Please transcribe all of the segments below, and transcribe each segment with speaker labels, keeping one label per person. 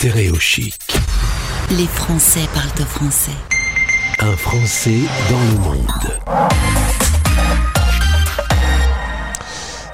Speaker 1: Stéréochic.
Speaker 2: Les Français parlent au français.
Speaker 1: Un Français dans le monde.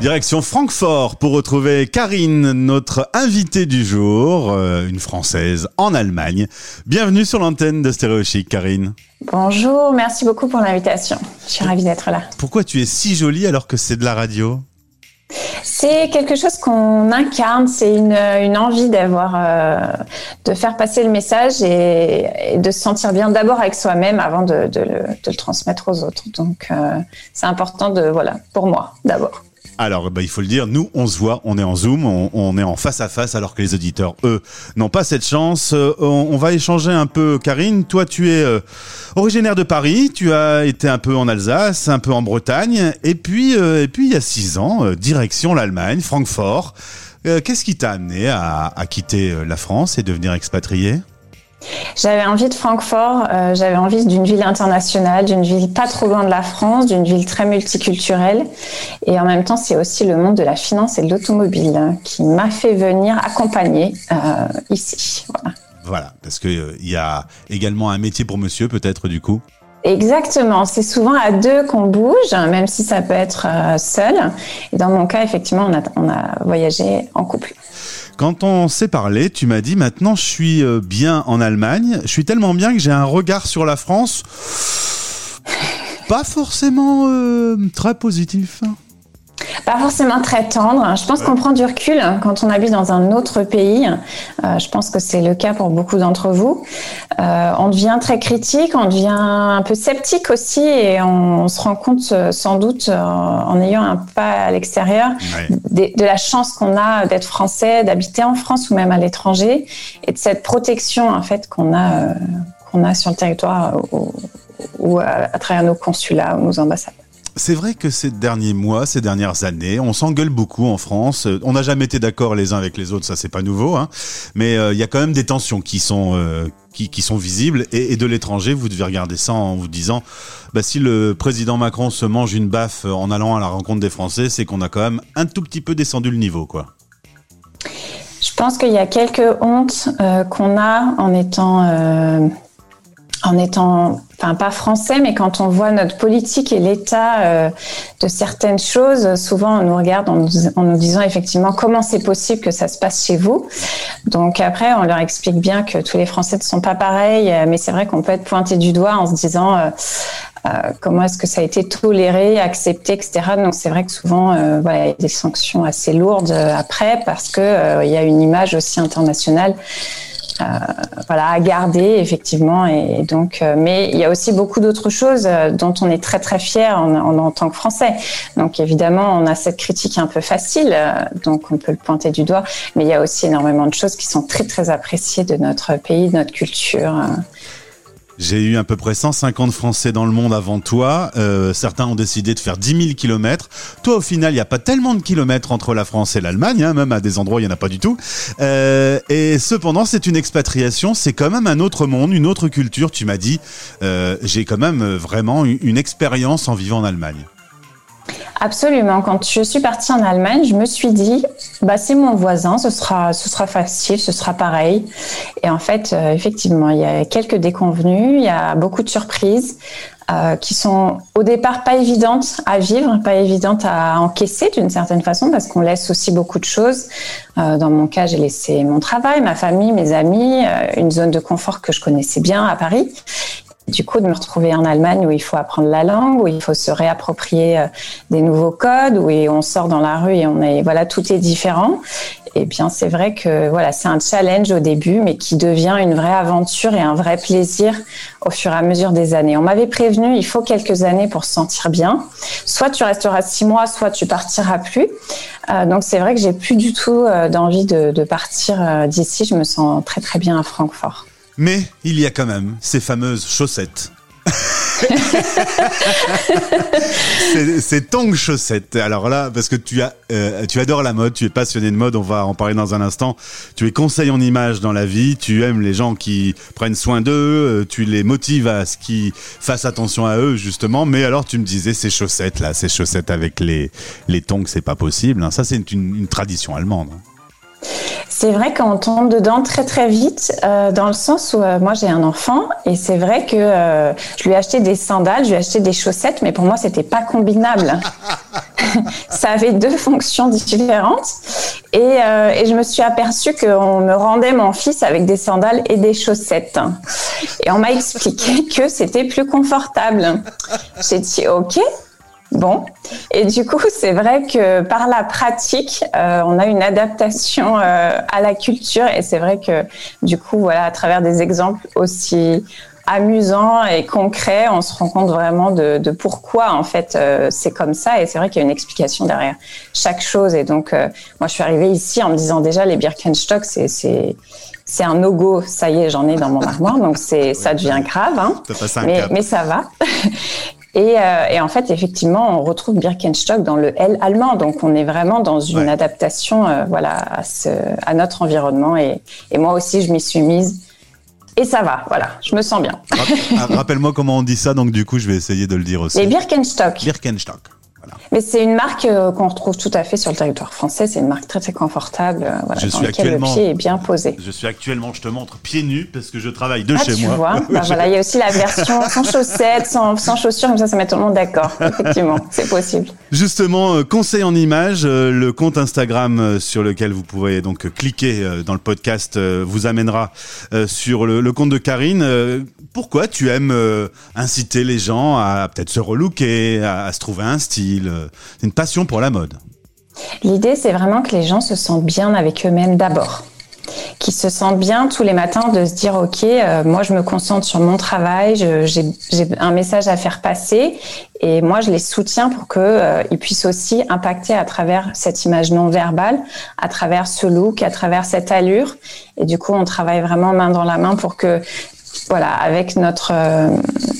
Speaker 3: Direction Francfort pour retrouver Karine, notre invitée du jour, euh, une Française en Allemagne. Bienvenue sur l'antenne de Stéréochic, Karine.
Speaker 4: Bonjour, merci beaucoup pour l'invitation. Je suis ravie d'être là.
Speaker 3: Pourquoi tu es si jolie alors que c'est de la radio?
Speaker 4: C'est quelque chose qu'on incarne, c'est une, une, envie d'avoir, euh, de faire passer le message et, de se sentir bien d'abord avec soi-même avant de, de, le, transmettre aux autres. Donc euh, c'est important de, voilà, pour moi d'abord.
Speaker 3: Alors, bah, il faut le dire, nous, on se voit, on est en Zoom, on, est en face à face, alors que les auditeurs, eux, n'ont pas cette chance. Euh, on, va échanger un peu. Karine, toi, tu es euh, originaire de Paris, tu as été un peu en Alsace, un peu en Bretagne, et puis, euh, et puis il y a six ans, euh, direction l'Allemagne, Francfort. Qu'est-ce qui t'a amené à, à quitter la France et devenir expatrié?
Speaker 4: J'avais envie de Francfort, euh, j'avais envie d'une ville internationale, d'une ville pas trop loin de la France, d'une ville très multiculturelle. Et en même temps, c'est aussi le monde de la finance et de l'automobile hein, qui m'a fait venir accompagner euh, ici.
Speaker 3: Voilà. voilà, parce qu'il euh, y a également un métier pour monsieur, peut-être, du coup?
Speaker 4: Exactement, c'est souvent à deux qu'on bouge, même si ça peut être euh, seul. Et dans mon cas, effectivement, on a, on a voyagé en couple.
Speaker 3: Quand on s'est parlé, tu m'as dit maintenant je suis euh, bien en Allemagne, je suis tellement bien que j'ai un regard sur la France pas forcément euh, très positif.
Speaker 4: Pas forcément très tendre. Je pense qu'on prend du recul quand on habite dans un autre pays. Euh, je pense que c'est le cas pour beaucoup d'entre vous. Euh, on devient très critique, on devient un peu sceptique aussi et on, on se rend compte euh, sans doute euh, en ayant un pas à l'extérieur ouais. de, de, la chance qu'on a d'être français, d'habiter en France ou même à l'étranger et de cette protection en fait qu'on a, qu'on a sur le territoire ou, ou à, à travers nos consulats ou nos ambassades.
Speaker 3: C'est vrai que ces derniers mois, ces dernières années, on s'engueule beaucoup en France. On n'a jamais été d'accord les uns avec les autres, ça c'est pas nouveau, hein. Mais il euh, y a quand même des tensions qui sont euh, qui, sont visibles. Et, de l'étranger, vous devez regarder ça en vous disant, bah, si le président Macron se mange une baffe en allant à la rencontre des Français, c'est qu'on a quand même un tout petit peu descendu le niveau, quoi.
Speaker 4: Je pense qu'il y a quelques hontes euh, qu'on a en étant euh, en étant, enfin pas français, mais quand on voit notre politique et l'état euh, de certaines choses, souvent on nous regarde en nous, disant effectivement comment c'est possible que ça se passe chez vous. Donc après, on leur explique bien que tous les Français ne sont pas pareils, mais c'est vrai qu'on peut être pointé du doigt en se disant euh, euh, comment est-ce que ça a été toléré, accepté, etc. Donc c'est vrai que souvent, euh, voilà, il y a des sanctions assez lourdes après parce que euh, il y a une image aussi internationale euh, voilà, à garder effectivement. Et donc, euh, mais il y a aussi beaucoup d'autres choses euh, dont on est très très fier en, en, en, tant que Français. Donc évidemment, on a cette critique un peu facile, euh, donc on peut le pointer du doigt. Mais il y a aussi énormément de choses qui sont très très appréciées de notre pays, de notre culture.
Speaker 3: J'ai eu à peu près 150 Français dans le monde avant toi. Euh, certains ont décidé de faire 10 000 kilomètres. Toi, au final, il n'y a pas tellement de kilomètres entre la France et l'Allemagne. Hein, même à des endroits, il n'y en a pas du tout. Euh, et cependant, c'est une expatriation. C'est quand même un autre monde, une autre culture. Tu m'as dit, euh, j'ai quand même vraiment une expérience en vivant en Allemagne.
Speaker 4: Absolument. Quand je suis partie en Allemagne, je me suis dit, bah, c'est mon voisin, ce sera, facile, ce sera pareil. Et en fait, euh, effectivement, il y a quelques déconvenus, il y a beaucoup de surprises. Euh, qui sont au départ pas évidentes à vivre, pas évidentes à encaisser d'une certaine façon, parce qu'on laisse aussi beaucoup de choses. Euh, dans mon cas, j'ai laissé mon travail, ma famille, mes amis, une zone de confort que je connaissais bien à Paris. Du coup, de me retrouver en Allemagne où il faut apprendre la langue, où il faut se réapproprier euh, des nouveaux codes, où on sort dans la rue et on est voilà, tout est différent. Et bien, c'est vrai que voilà, c'est un challenge au début, mais qui devient une vraie aventure et un vrai plaisir au fur et à mesure des années. On m'avait prévenu, il faut quelques années pour se sentir bien. Soit tu resteras six mois, soit tu partiras plus. Euh, donc c'est vrai que j'ai plus du tout euh, d'envie de, partir d'ici. Je me sens très très bien à Francfort.
Speaker 3: Mais il y a quand même ces fameuses chaussettes. c'est tongs chaussettes. Alors là, parce que tu as, euh, tu adores la mode, tu es passionné de mode, on va en parler dans un instant. Tu es conseil en image dans la vie, tu aimes les gens qui prennent soin d'eux, euh, tu les motives à ce qu'ils fassent attention à eux justement. Mais alors tu me disais ces chaussettes là, ces chaussettes avec les les tongs, c'est pas possible. Hein. Ça c'est une, une, tradition allemande.
Speaker 4: C'est vrai qu'on tombe dedans très très vite, euh, dans le sens où euh, moi j'ai un enfant et c'est vrai que euh, je lui ai acheté des sandales, je lui ai acheté des chaussettes, mais pour moi c'était pas combinable. Ça avait deux fonctions différentes et, et je me suis aperçue qu'on me rendait mon fils avec des sandales et des chaussettes. Et on m'a expliqué que c'était plus confortable. J'ai dit ok, Bon, et du coup, c'est vrai que par la pratique, euh, on a une adaptation euh, à la culture, et c'est vrai que du coup, voilà, à travers des exemples aussi amusants et concrets, on se rend compte vraiment de, de pourquoi en fait euh, c'est comme ça, et c'est vrai qu'il y a une explication derrière chaque chose. Et donc, moi, je suis arrivée ici en me disant déjà les Birkenstock, c'est c'est un no-go, ça y est, j'en ai dans mon armoire, donc c'est ça devient grave, hein. mais, mais ça va. Euh, et, en fait, effectivement, on retrouve Birkenstock dans le L allemand. Donc, on est vraiment dans une adaptation euh, voilà, à, ce, à, notre environnement. Et, et moi aussi, je m'y suis mise. Et ça va, voilà, je me sens bien.
Speaker 3: Ah, rappelle-moi comment on dit ça, donc du coup, je vais essayer de le dire aussi.
Speaker 4: Les Birkenstock.
Speaker 3: Birkenstock.
Speaker 4: Mais c'est une marque euh, qu'on retrouve tout à fait sur le territoire français. C'est une marque très très confortable, euh, voilà, je dans suis laquelle le pied est bien posé.
Speaker 3: Je suis actuellement, je te montre pieds nus parce que je travaille de
Speaker 4: ah,
Speaker 3: chez
Speaker 4: tu
Speaker 3: moi.
Speaker 4: Vois bah, voilà, il y a aussi la version sans chaussettes, sans, sans, chaussures, comme ça, ça met tout le monde d'accord. Effectivement, c'est possible.
Speaker 3: Justement, euh, conseil en image, le compte Instagram sur lequel vous pouvez donc cliquer dans le podcast vous amènera sur le, compte de Karine. Pourquoi tu aimes inciter les gens à peut-être se relooker, à se trouver un style euh, une passion pour la mode.
Speaker 4: L'idée, c'est vraiment que les gens se sentent bien avec eux-mêmes d'abord qui se sentent bien tous les matins de se dire ok euh, moi je me concentre sur mon travail j'ai un message à faire passer et moi je les soutiens pour que euh, puissent aussi impacter à travers cette image non verbale à travers ce look à travers cette allure et du coup on travaille vraiment main dans la main pour que voilà, avec notre euh,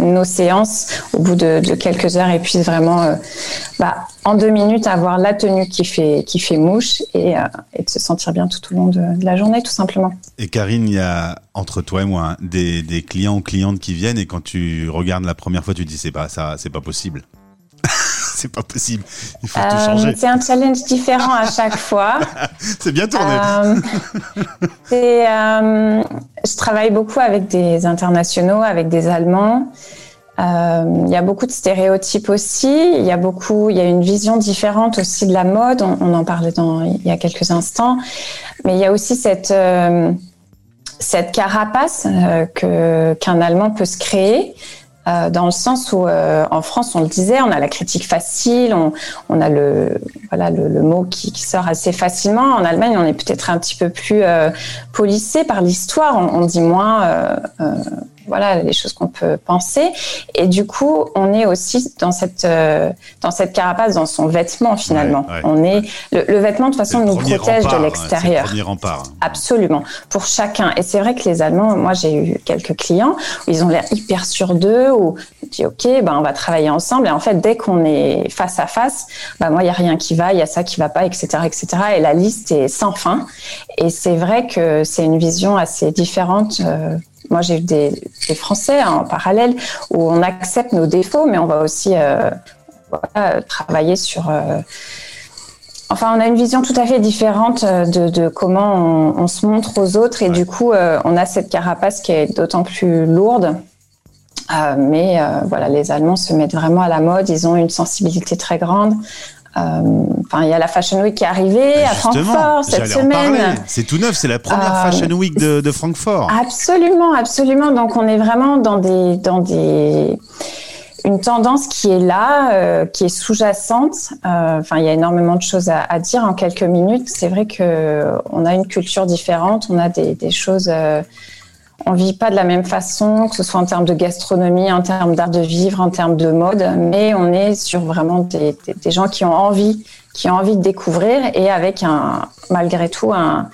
Speaker 4: nos séances, au bout de, quelques heures, et puis vraiment, euh, bah, en deux minutes, avoir la tenue qui fait qui fait mouche et, euh, et de se sentir bien tout au long de, la journée, tout simplement.
Speaker 3: Et Karine, il y a entre toi et moi des, des clients ou clientes qui viennent et quand tu regardes la première fois, tu dis c'est pas ça, c'est pas possible c'est pas possible. Il faut tout euh, changer.
Speaker 4: C'est un challenge différent à chaque fois.
Speaker 3: c'est bien tourné.
Speaker 4: Euh, euh, je travaille beaucoup avec des internationaux, avec des Allemands. Il y a beaucoup de stéréotypes aussi. Il y a beaucoup, il y a une vision différente aussi de la mode. On, en parlait dans, il y a quelques instants. Mais il y a aussi cette cette carapace que qu'un Allemand peut se créer. Euh, dans le sens où euh, en France, on le disait, on a la critique facile, on, on a le voilà le, le mot qui, qui, sort assez facilement. En Allemagne, on est peut-être un petit peu plus euh, policé par l'histoire. On, on, dit moins euh, euh, voilà les choses qu'on peut penser. Et du coup, on est aussi dans cette euh, dans cette carapace, dans son vêtement finalement. on est le, vêtement de toute façon nous protège de l'extérieur.
Speaker 3: Hein.
Speaker 4: Absolument pour chacun. Et c'est vrai que les Allemands, moi j'ai eu quelques clients où ils ont l'air hyper sûrs d'eux ou dit ok ben on va travailler ensemble et en fait dès qu'on est face à face ben moi il y a rien qui va il y a ça qui va pas etc etc et la liste est sans fin et c'est vrai que c'est une vision assez différente euh, moi, j'ai eu des, des Français hein, en parallèle où on accepte nos défauts, mais on va aussi euh, voilà, travailler sur. Euh, enfin, on a une vision tout à fait différente euh, de, de comment on, on, se montre aux autres, et du coup, euh, on a cette carapace qui est d'autant plus lourde. Mais voilà, les Allemands se mettent vraiment à la mode. Ils ont une sensibilité très grande. Euh, enfin, il y a la Fashion Week qui est arrivée bah, à Francfort cette semaine.
Speaker 3: C'est tout neuf, c'est la première euh, Fashion Week de, de, Francfort.
Speaker 4: Absolument, absolument. Donc on est vraiment dans des dans des une tendance qui est là, euh, qui est sous-jacente. Euh, enfin, il y a énormément de choses à, à dire en quelques minutes. C'est vrai que on a une culture différente, on a des, des choses on vit pas de la même façon, que ce soit en termes de gastronomie, en termes d'art de vivre, en termes de mode, mais on est sur vraiment des, gens qui ont envie, qui ont envie de découvrir et avec un, malgré tout, un,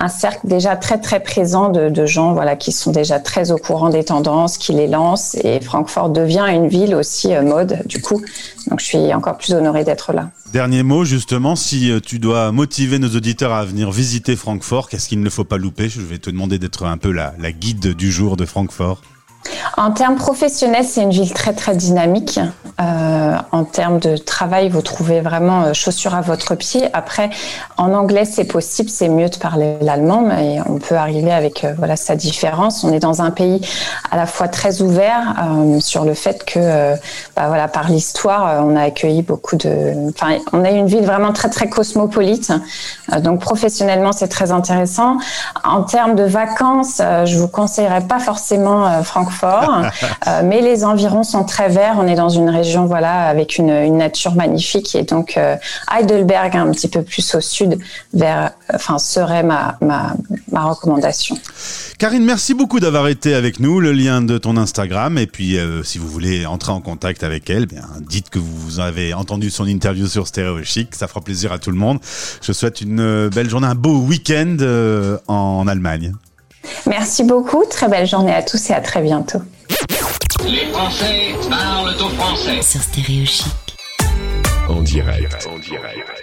Speaker 4: un cercle déjà très très présent de, gens voilà qui sont déjà très au courant des tendances, qui les lancent et Francfort devient une ville aussi euh, mode du coup. Donc je suis encore plus honorée d'être là.
Speaker 3: Dernier mot justement, si euh, tu dois motiver nos auditeurs à venir visiter Francfort, qu'est-ce qu'il ne faut pas louper? Je vais te demander d'être un peu la guide du jour de Francfort.
Speaker 4: En termes professionnels, c'est une ville très très dynamique. Euh, en termes de travail, vous trouvez vraiment euh, chaussures à votre pied. Après, en anglais, c'est possible, c'est mieux de parler l'allemand, mais on peut arriver avec euh, voilà sa différence. On est dans un pays à la fois très ouvert sur le fait que, bah, voilà, par l'histoire, on a accueilli beaucoup de. Enfin, on a une ville vraiment très très cosmopolite. donc professionnellement, c'est très intéressant. En termes de vacances, je vous conseillerais pas forcément Francfort, mais les environs sont très verts. On est dans une région voilà, avec une, nature magnifique. Et donc, euh, Heidelberg, un petit peu plus au sud, vers, enfin, serait ma, ma, recommandation.
Speaker 3: Karine, merci beaucoup d'avoir été avec nous. Le lien de ton Instagram. Et puis, euh, si vous voulez entrer en contact avec elle, bien, dites que vous avez entendu son interview sur Stéréo Chic. Ça fera plaisir à tout le monde. Je souhaite une euh, belle journée, un beau week-end en Allemagne.
Speaker 4: Merci beaucoup. Très belle journée à tous et à très bientôt.
Speaker 5: Les Français parlent au français.
Speaker 2: Sur Stéréo Chic.
Speaker 1: En direct. En direct.